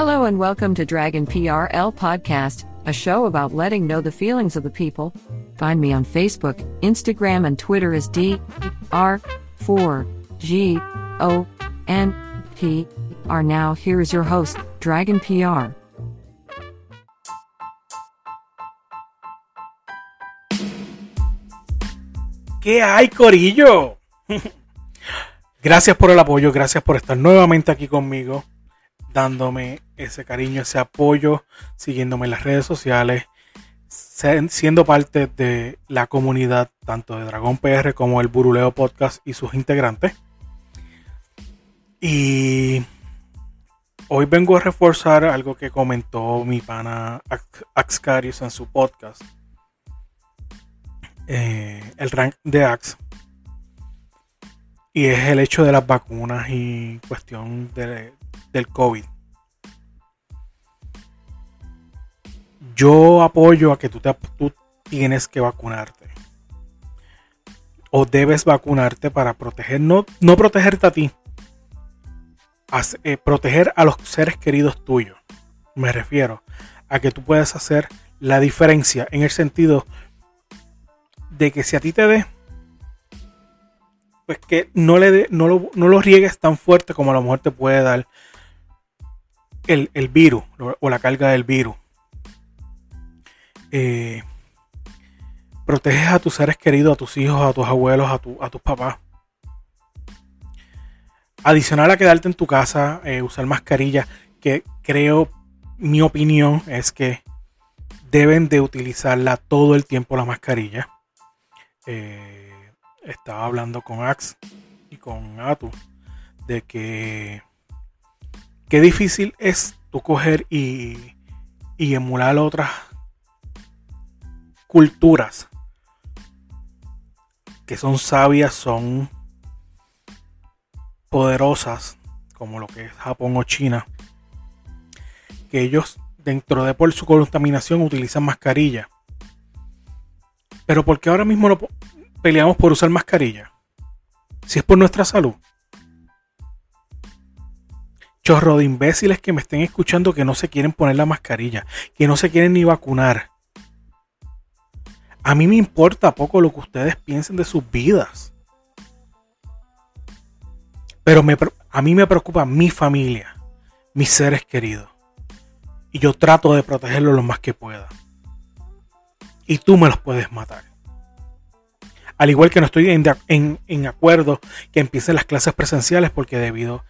Hello and welcome to Dragon PRL Podcast, a show about letting know the feelings of the people. Find me on Facebook, Instagram, and Twitter as D R 4 G O N P R. Now, here is your host, Dragon PR. ¿Qué hay, Corillo? gracias por el apoyo, gracias por estar nuevamente aquí conmigo, dándome ese cariño, ese apoyo, siguiéndome en las redes sociales, siendo parte de la comunidad tanto de Dragón PR como el Buruleo Podcast y sus integrantes. Y hoy vengo a reforzar algo que comentó mi pana Axcarius en su podcast. Eh, el rank de Ax. Y es el hecho de las vacunas y cuestión de, del COVID. Yo apoyo a que tú, te, tú tienes que vacunarte. O debes vacunarte para proteger, no, no protegerte a ti, eh, proteger a los seres queridos tuyos. Me refiero a que tú puedas hacer la diferencia en el sentido de que si a ti te dé, pues que no, le no, lo, no riegues tan fuerte como a lo mejor te puede dar el, el virus o la carga del virus. Eh, proteges a tus seres queridos, a tus hijos, a tus abuelos, a, tu, a tus papás. Adicional a quedarte en tu casa, eh, usar mascarilla, que creo, mi opinión es que deben de utilizarla todo el tiempo la mascarilla. Eh, estaba hablando con Ax y con Atu de que qué difícil es tu coger y, y emular otras culturas que son sabias, son poderosas, como lo que es Japón o China, que ellos dentro de por su contaminación utilizan mascarilla. Pero ¿por qué ahora mismo no peleamos por usar mascarilla? Si es por nuestra salud. Chorro de imbéciles que me estén escuchando que no se quieren poner la mascarilla, que no se quieren ni vacunar. A mí me importa poco lo que ustedes piensen de sus vidas. Pero a mí me preocupa mi familia, mis seres queridos. Y yo trato de protegerlos lo más que pueda. Y tú me los puedes matar. Al igual que no estoy en, acuerdo que empiecen las clases presenciales porque debido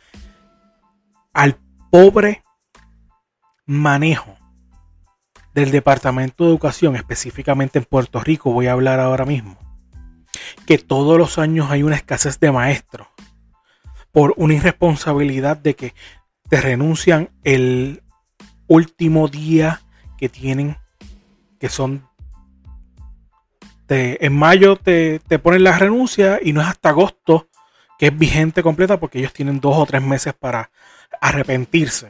al pobre manejo del Departamento de Educación, específicamente en Puerto Rico, voy a hablar ahora mismo, que todos los años hay una escasez de maestros por una irresponsabilidad de que te renuncian el último día que tienen, que son en mayo te, te, ponen la renuncia y no es hasta agosto que es vigente completa porque ellos tienen dos o tres meses para arrepentirse.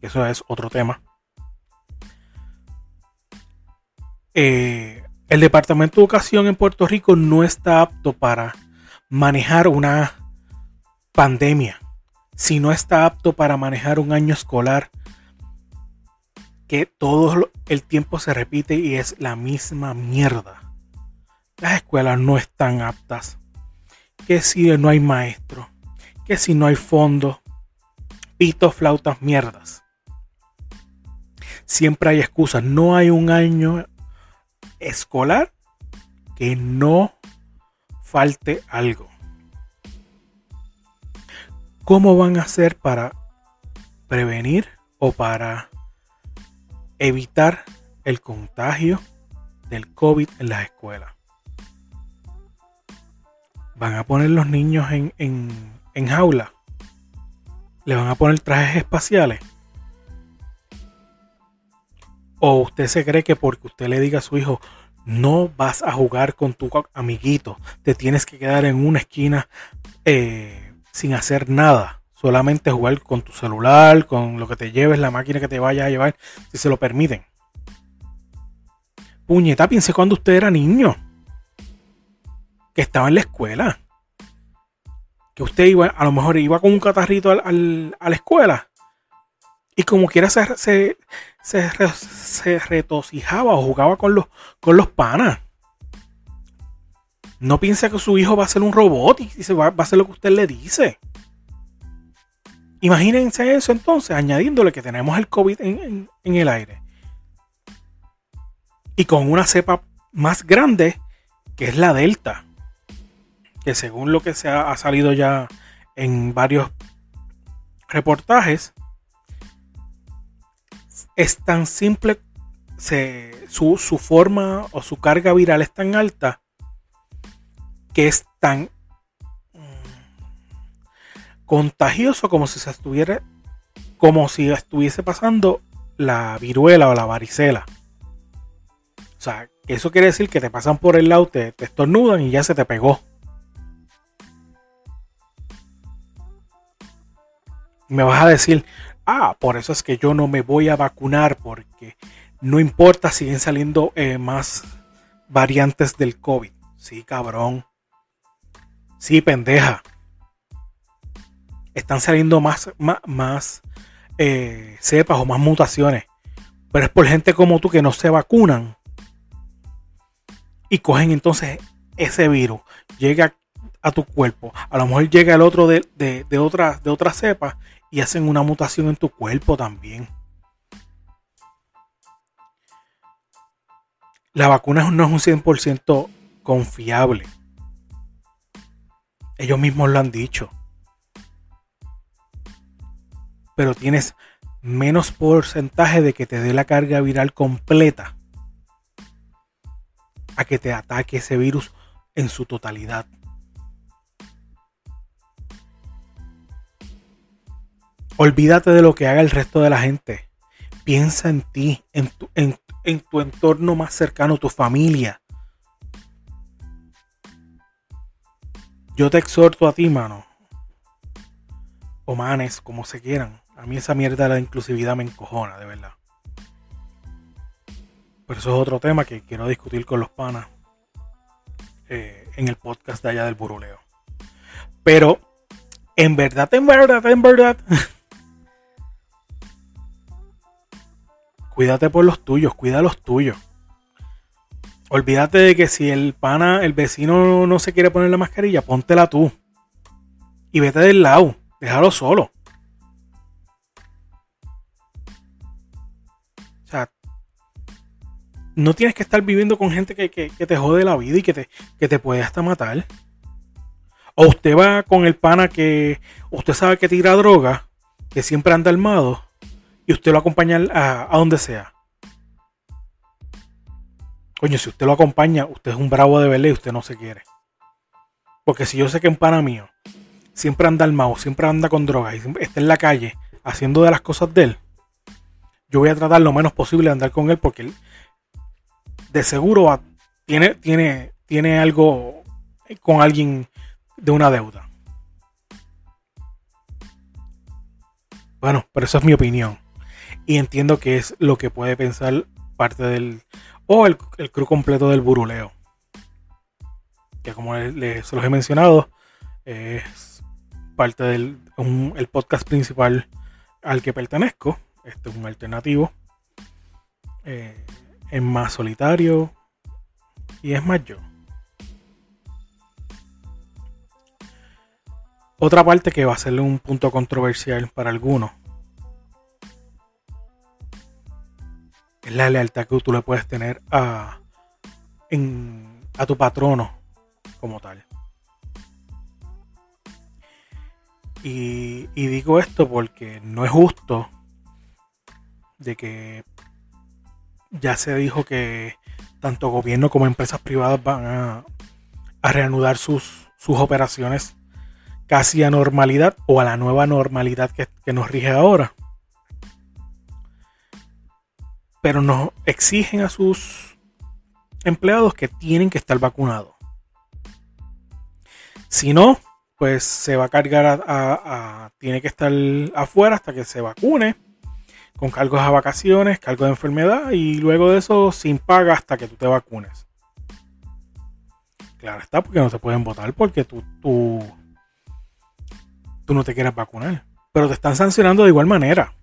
Eso es otro tema. Eh, el Departamento de Educación en Puerto Rico no está apto para manejar una pandemia, si no está apto para manejar un año escolar que todo el tiempo se repite y es la misma mierda. Las escuelas no están aptas. Que si no hay maestro, que si no hay fondo, pitos, flautas, mierdas. Siempre hay excusas. No hay un año escolar que no falte algo. ¿Cómo van a hacer para prevenir o para evitar el contagio del COVID en las escuelas? Van a poner los niños en, en, en jaula. le van a poner trajes espaciales. O usted se cree que porque usted le diga a su hijo, no vas a jugar con tu amiguito, te tienes que quedar en una esquina eh, sin hacer nada, solamente jugar con tu celular, con lo que te lleves, la máquina que te vaya a llevar, si se lo permiten. Puñeta, piense cuando usted era niño, que estaba en la escuela, que usted iba, a lo mejor iba con un catarrito a la escuela y como quiera se, se, se, retocijaba o jugaba con los, con los panas. No piensa que su hijo va a ser un robot y se va, a hacer lo que usted le dice. Imagínense eso entonces, añadiéndole que tenemos el COVID en, el aire. Y con una cepa más grande, que es la Delta. Que según lo que se ha salido ya en varios reportajes, es tan simple, su, forma o su carga viral es tan alta que es tan contagioso como si se estuviera como si estuviese pasando la viruela o la varicela. O sea, eso quiere decir que te pasan por el lado, te, te estornudan y ya se te pegó. Me vas a decir, ah, por eso es que yo no me voy a vacunar porque no importa, siguen saliendo eh, más variantes del COVID. Sí, cabrón. Sí, pendeja. Están saliendo más, más, eh, cepas o más mutaciones. Pero es por gente como tú que no se vacunan. Y cogen entonces ese virus. Llega a tu cuerpo. A lo mejor llega el otro de, de, de otra, de otra cepa y hacen una mutación en tu cuerpo también. La vacuna no es un 100% confiable. Ellos mismos lo han dicho. Pero tienes menos porcentaje de que te dé la carga viral completa a que te ataque ese virus en su totalidad. Olvídate de lo que haga el resto de la gente. Piensa en ti, en tu, en, tu entorno más cercano, tu familia. Yo te exhorto a ti, mano. O manes, como se quieran. A mí esa mierda de la inclusividad me encojona, de verdad. Pero eso es otro tema que quiero discutir con los panas eh, en el podcast de allá del buruleo. Pero, en verdad, en verdad, en verdad, cuídate por los tuyos, cuida los tuyos. Olvídate de que si el pana, el vecino no se quiere poner la mascarilla, póntela tú. Y vete del lado, déjalo solo. No tienes que estar viviendo con gente que, te jode la vida y que te, que te puede hasta matar. O usted va con el pana que usted sabe que tira droga, que siempre anda armado, y usted lo acompaña a, donde sea. Coño, si usted lo acompaña, usted es un bravo de verle y usted no se quiere. Porque si yo sé que un pana mío siempre anda armado, siempre anda con drogas y está en la calle haciendo de las cosas de él, yo voy a tratar lo menos posible de andar con él porque él de seguro tiene, tiene, tiene algo con alguien de una deuda. Bueno, pero eso es mi opinión. Y entiendo que es lo que puede pensar parte del. o el, el crew completo del buruleo. Que como les, los he mencionado, es parte del el podcast principal al que pertenezco. Este es un alternativo. Eh, es más solitario. Y es más yo. Otra parte que va a ser un punto controversial para algunos es la lealtad que tú le puedes tener a, a tu patrono como tal. Y, y, digo esto porque no es justo de que ya se dijo que tanto gobierno como empresas privadas van a, reanudar sus, sus operaciones casi a normalidad o a la nueva normalidad que, nos rige ahora. Pero nos exigen a sus empleados que tienen que estar vacunados. Si no, pues se va a cargar a, tiene que estar afuera hasta que se vacune con cargos a vacaciones, cargos de enfermedad y luego de eso sin paga hasta que tú te vacunes. Claro está, porque no se pueden votar porque tú, tú, tú no te quieres vacunar. Pero te están sancionando de igual manera.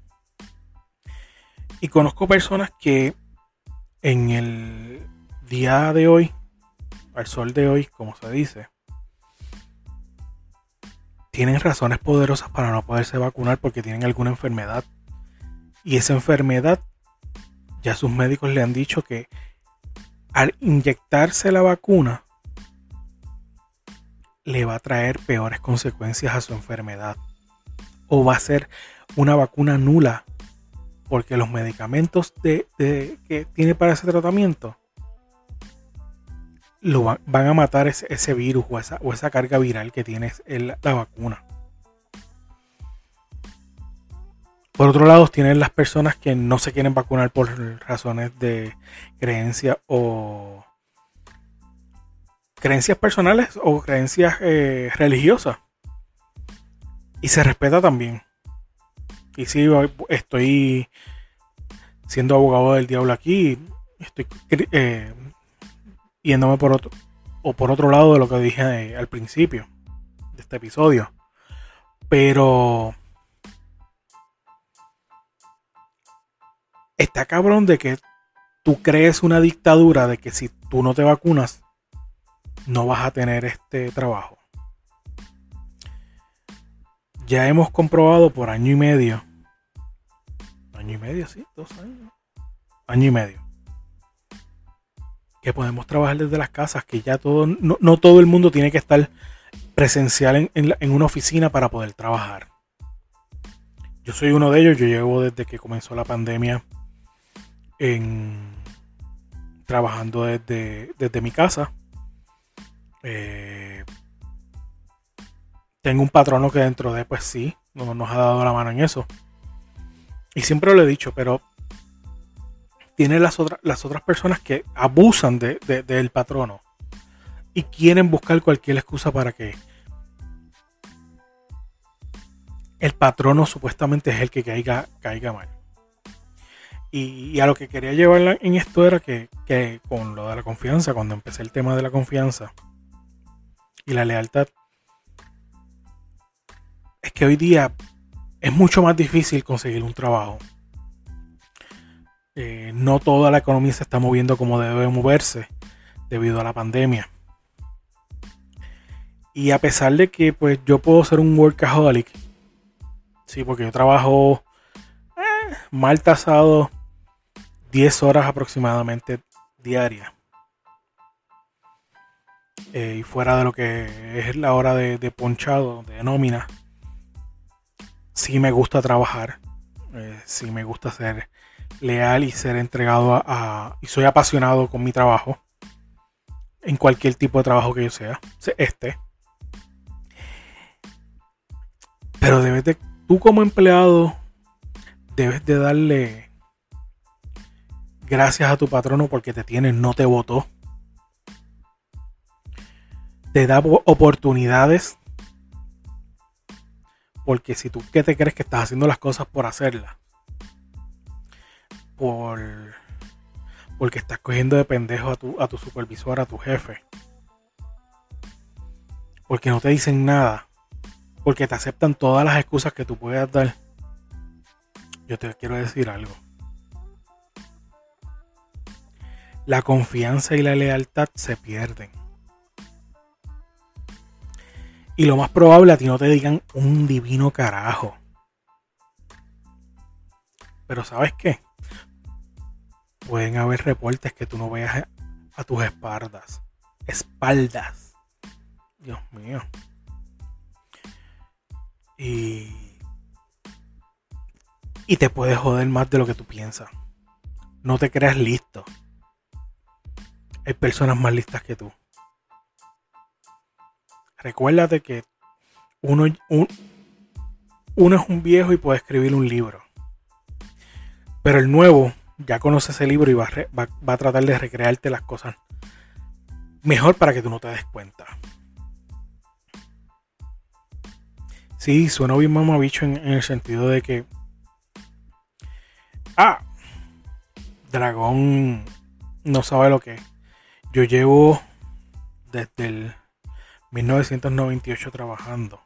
Y conozco personas que en el día de hoy, al sol de hoy, como se dice, tienen razones poderosas para no poderse vacunar porque tienen alguna enfermedad y esa enfermedad, ya sus médicos le han dicho que al inyectarse la vacuna, le va a traer peores consecuencias a su enfermedad. O va a ser una vacuna nula. Porque los medicamentos que tiene para ese tratamiento lo van, a matar ese, virus o esa, carga viral que tiene la vacuna. Por otro lado, tienen las personas que no se quieren vacunar por razones de creencia o creencias personales o creencias eh, religiosas. Y se respeta también. Y si estoy siendo abogado del diablo aquí. Estoy eh, yéndome por otro, o por otro lado de lo que dije eh, al principio de este episodio. Pero está cabrón de que tú crees una dictadura de que si tú no te vacunas, no vas a tener este trabajo. Ya hemos comprobado por año y medio. Año y medio, sí, dos años. Año y medio. Que podemos trabajar desde las casas, que ya todo, no, todo el mundo tiene que estar presencial en una oficina para poder trabajar. Yo soy uno de ellos, yo llevo desde que comenzó la pandemia en trabajando desde, desde mi casa. Eh, tengo un patrono que dentro de, pues sí, no, nos ha dado la mano en eso. Y siempre lo he dicho, pero tiene las, otras las otras personas que abusan de, del patrono y quieren buscar cualquier excusa para que el patrono supuestamente es el que caiga, caiga mal. Y, a lo que quería llevar en esto era que, con lo de la confianza, cuando empecé el tema de la confianza y la lealtad, es que hoy día es mucho más difícil conseguir un trabajo. Eh, no toda la economía se está moviendo como debe moverse debido a la pandemia. Y a pesar de que pues yo puedo ser un workaholic, sí, porque yo trabajo eh, mal tasado 10 horas aproximadamente diarias. Eh, y fuera de lo que es la hora de, ponchado, de nómina, sí me gusta trabajar, eh, sí me gusta ser leal y ser entregado a, y soy apasionado con mi trabajo, en cualquier tipo de trabajo que yo sea, este. Pero debes de, tú como empleado, debes de darle gracias a tu patrono porque te tiene, no te votó. Te da oportunidades. Porque si tú que te crees que estás haciendo las cosas por hacerlas. Por porque estás cogiendo de pendejo a tu, a tu supervisor, a tu jefe. Porque no te dicen nada. Porque te aceptan todas las excusas que tú puedas dar. Yo te quiero decir algo. La confianza y la lealtad se pierden. Y lo más probable a ti no te digan un divino carajo. Pero ¿sabes qué? Pueden haber reportes que tú no veas a tus espaldas. Espaldas. Dios mío. Y... Y te puedes joder más de lo que tú piensas. No te creas listo hay personas más listas que tú. Recuérdate que uno, uno es un viejo y puede escribir un libro. Pero el nuevo ya conoce ese libro y va a, tratar de recrearte las cosas mejor para que tú no te des cuenta. Sí, suena bien mamabicho en, en el sentido de que. Ah, Dragón no sabe lo que es. Yo llevo desde el 1998 trabajando.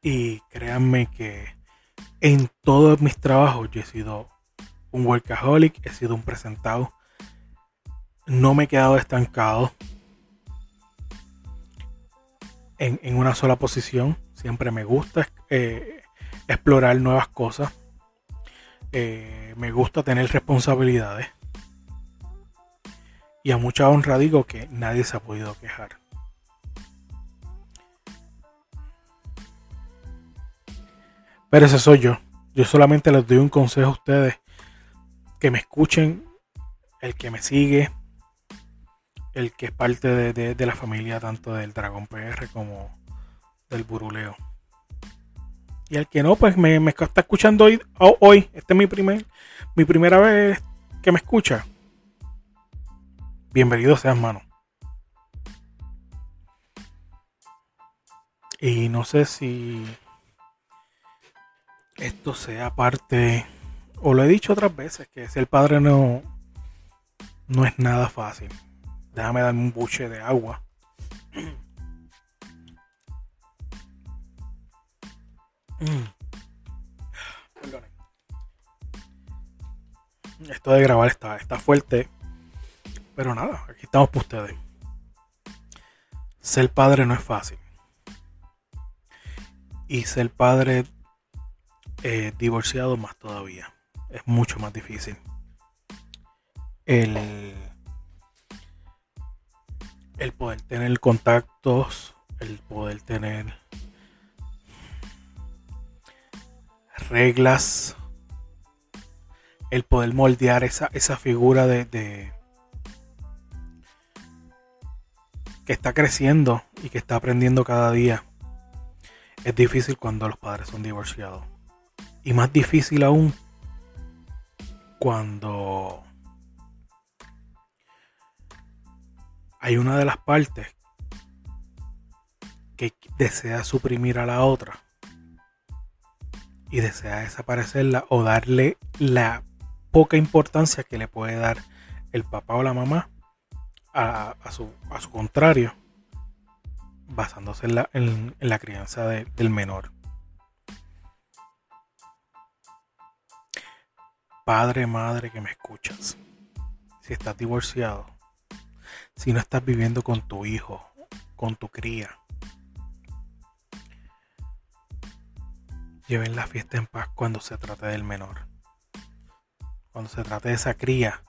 Y créanme que en todos mis trabajos yo he sido un workaholic, he sido un presentado. No me he quedado estancado en, una sola posición. Siempre me gusta eh, explorar nuevas cosas. Eh, me gusta tener responsabilidades. Y a mucha honra digo que nadie se ha podido quejar. Pero ese soy yo. Yo solamente les doy un consejo a ustedes. Que me escuchen. El que me sigue. El que es parte de, la familia tanto del Dragón PR como del Buruleo. Y el que no, pues me, está escuchando hoy. hoy. Este es mi, primer, mi primera vez que me escucha. Bienvenido seas, mano. Y no sé si esto sea parte, o lo he dicho otras veces, que ser padre no, no es nada fácil. Déjame darme un buche de agua. Esto de grabar está, está fuerte. Pero nada, aquí estamos para ustedes. Ser padre no es fácil. Y ser padre eh, divorciado más todavía. Es mucho más difícil. El, el poder tener contactos, el poder tener reglas, el poder moldear esa, esa figura de, de, está creciendo y que está aprendiendo cada día. Es difícil cuando los padres son divorciados. Y más difícil aún cuando hay una de las partes que desea suprimir a la otra y desea desaparecerla o darle la poca importancia que le puede dar el papá o la mamá a, su, contrario, basándose en la, crianza del menor. Padre, madre que me escuchas, si estás divorciado, si no estás viviendo con tu hijo, con tu cría, lleven la fiesta en paz cuando se trate del menor. Cuando se trate de esa cría,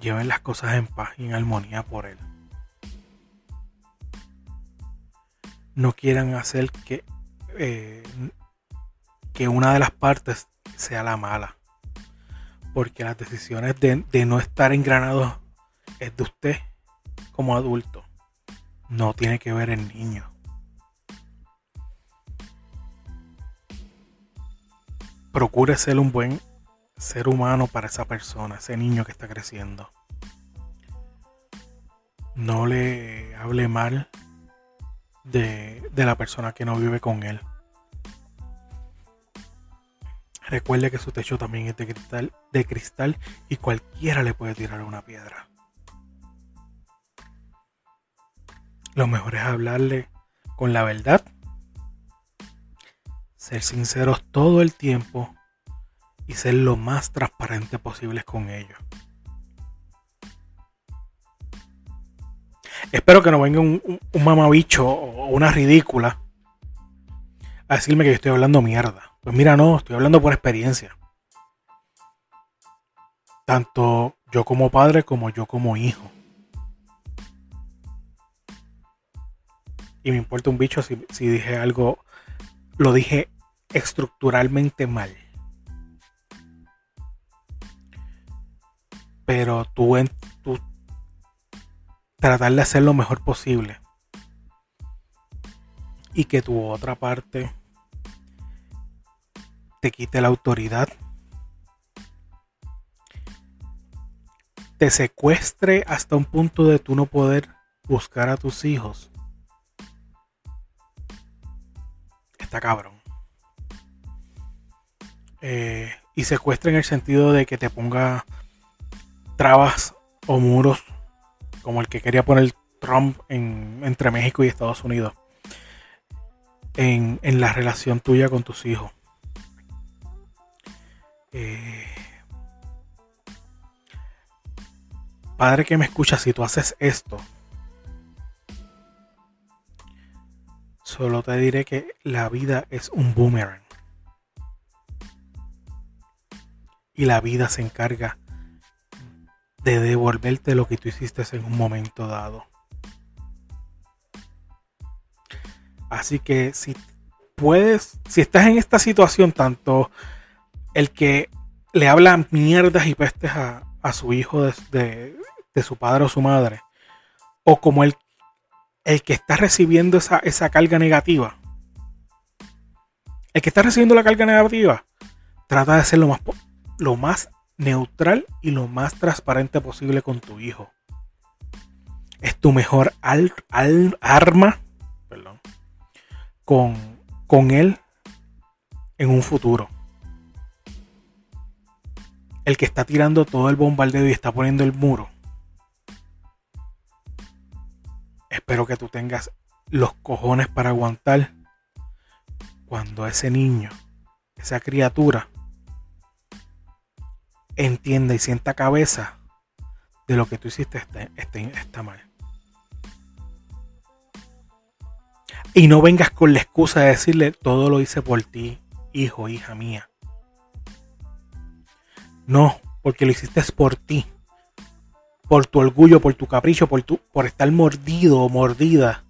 lleven las cosas en paz y en armonía por él. No quieran hacer que eh, que una de las partes sea la mala. Porque las decisiones de, no estar engranados es de usted como adulto. No tiene que ver el niño. Procure ser un buen ser humano para esa persona, ese niño que está creciendo. No le hable mal de, de la persona que no vive con él. Recuerde que su techo también es de cristal, de cristal y cualquiera le puede tirar una piedra. Lo mejor es hablarle con la verdad, ser sinceros todo el tiempo y ser lo más transparente posible con ellos. Espero que no venga un, un mamabicho o una ridícula a decirme que yo estoy hablando mierda. Pues mira, no, estoy hablando por experiencia. Tanto yo como padre como yo como hijo. Y me importa un bicho si, dije algo, lo dije estructuralmente mal. Pero tú, tú tratar de hacer lo mejor posible. Y que tu otra parte te quite la autoridad. Te secuestre hasta un punto de tú no poder buscar a tus hijos. Está cabrón. Eh, y secuestre en el sentido de que te ponga trabas o muros como el que quería poner Trump entre México y Estados Unidos en, la relación tuya con tus hijos. Eh, padre que me escucha, si tú haces esto, solo te diré que la vida es un boomerang. Y la vida se encarga de devolverte lo que tú hiciste en un momento dado. Así que si puedes, si estás en esta situación, tanto el que le habla mierdas y pestes a, su hijo de, su padre o su madre, o como el, el que está recibiendo esa, esa carga negativa, el que está recibiendo la carga negativa, trata de ser lo más, lo más neutral y lo más transparente posible con tu hijo. Es tu mejor arma con, con él en un futuro. El que está tirando todo el bombardeo y está poniendo el muro. Espero que tú tengas los cojones para aguantar cuando ese niño, esa criatura, entienda y sienta cabeza de lo que tú hiciste está, mal. Y no vengas con la excusa de decirle todo lo hice por ti, hijo, hija mía. No, porque lo hiciste por ti. Por tu orgullo, por tu capricho, por, tu, por estar mordido o mordida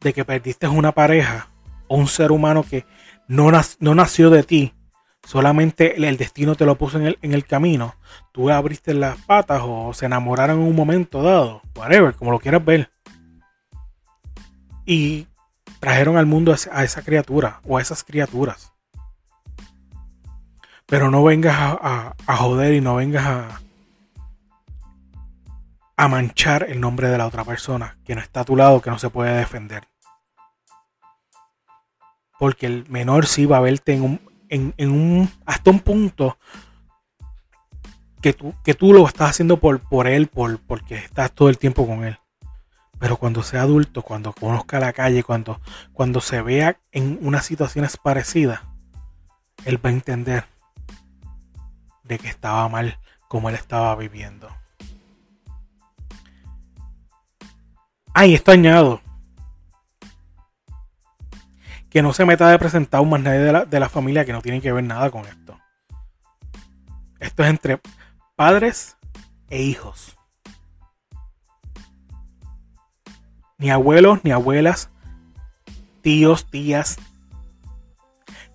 de que perdiste una pareja o un ser humano que no, no nació de ti, solamente el destino te lo puso en el, en el camino, tú abriste las patas o se enamoraron en un momento dado, whatever, como lo quieras ver. Y trajeron al mundo a esa criatura o a esas criaturas. Pero no vengas a, a, joder y no vengas a, a manchar el nombre de la otra persona que no está a tu lado, que no se puede defender. Porque el menor sí va a verte en un, en, un, hasta un punto que tú, que tú lo estás haciendo por, por él, por, porque estás todo el tiempo con él. Pero cuando sea adulto, cuando conozca la calle, cuando, cuando se vea en unas situaciones parecidas, él va a entender de que estaba mal como él estaba viviendo. Ay, esto añado que no se meta de presentar un más nadie de la, de la familia que no tiene que ver nada con esto. Esto es entre padres e hijos. Ni abuelos, ni abuelas, tíos, tías,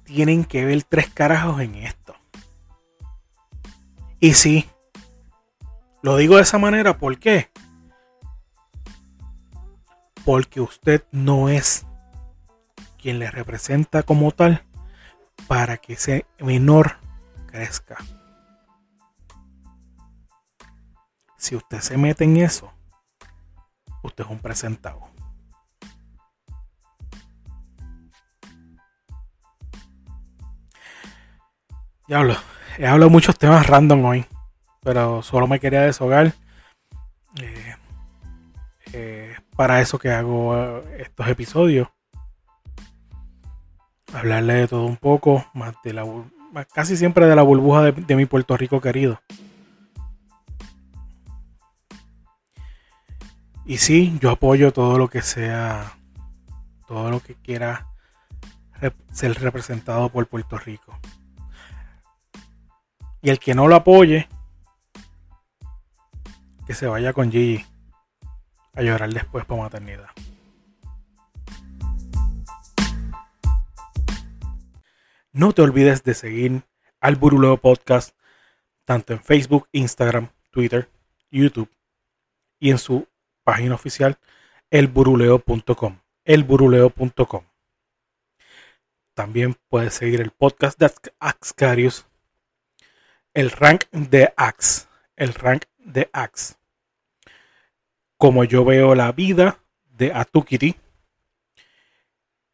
tienen que ver tres carajos en esto. Y sí, lo digo de esa manera, ¿por qué? Porque usted no es quien le representa como tal para que ese menor crezca. Si usted se mete en eso, usted es un presentado. Ya hablo, he hablado muchos temas random hoy, pero solo me quería deshogar. Eh, eh, para eso que hago eh, estos episodios hablarle de todo un poco, más de la casi siempre de la burbuja de, mi Puerto Rico querido. Y sí, yo apoyo todo lo que sea, todo lo que quiera ser representado por Puerto Rico. Y el que no lo apoye, que se vaya con Gigi a llorar después por maternidad. No te olvides de seguir al Buruleo Podcast tanto en Facebook, Instagram, Twitter, YouTube y en su página oficial elburuleo.com. Elburuleo.com. También puedes seguir el podcast de Axcarius, el rank de Ax, el rank de Ax. Como yo veo la vida de Atukiri.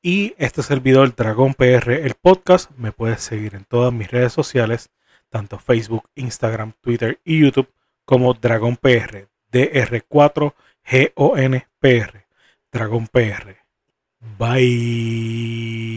Y este servidor Dragón PR, el podcast, me puedes seguir en todas mis redes sociales, tanto Facebook, Instagram, Twitter y YouTube, como Dragón PR, DR4GONPR, Dragón PR. Bye.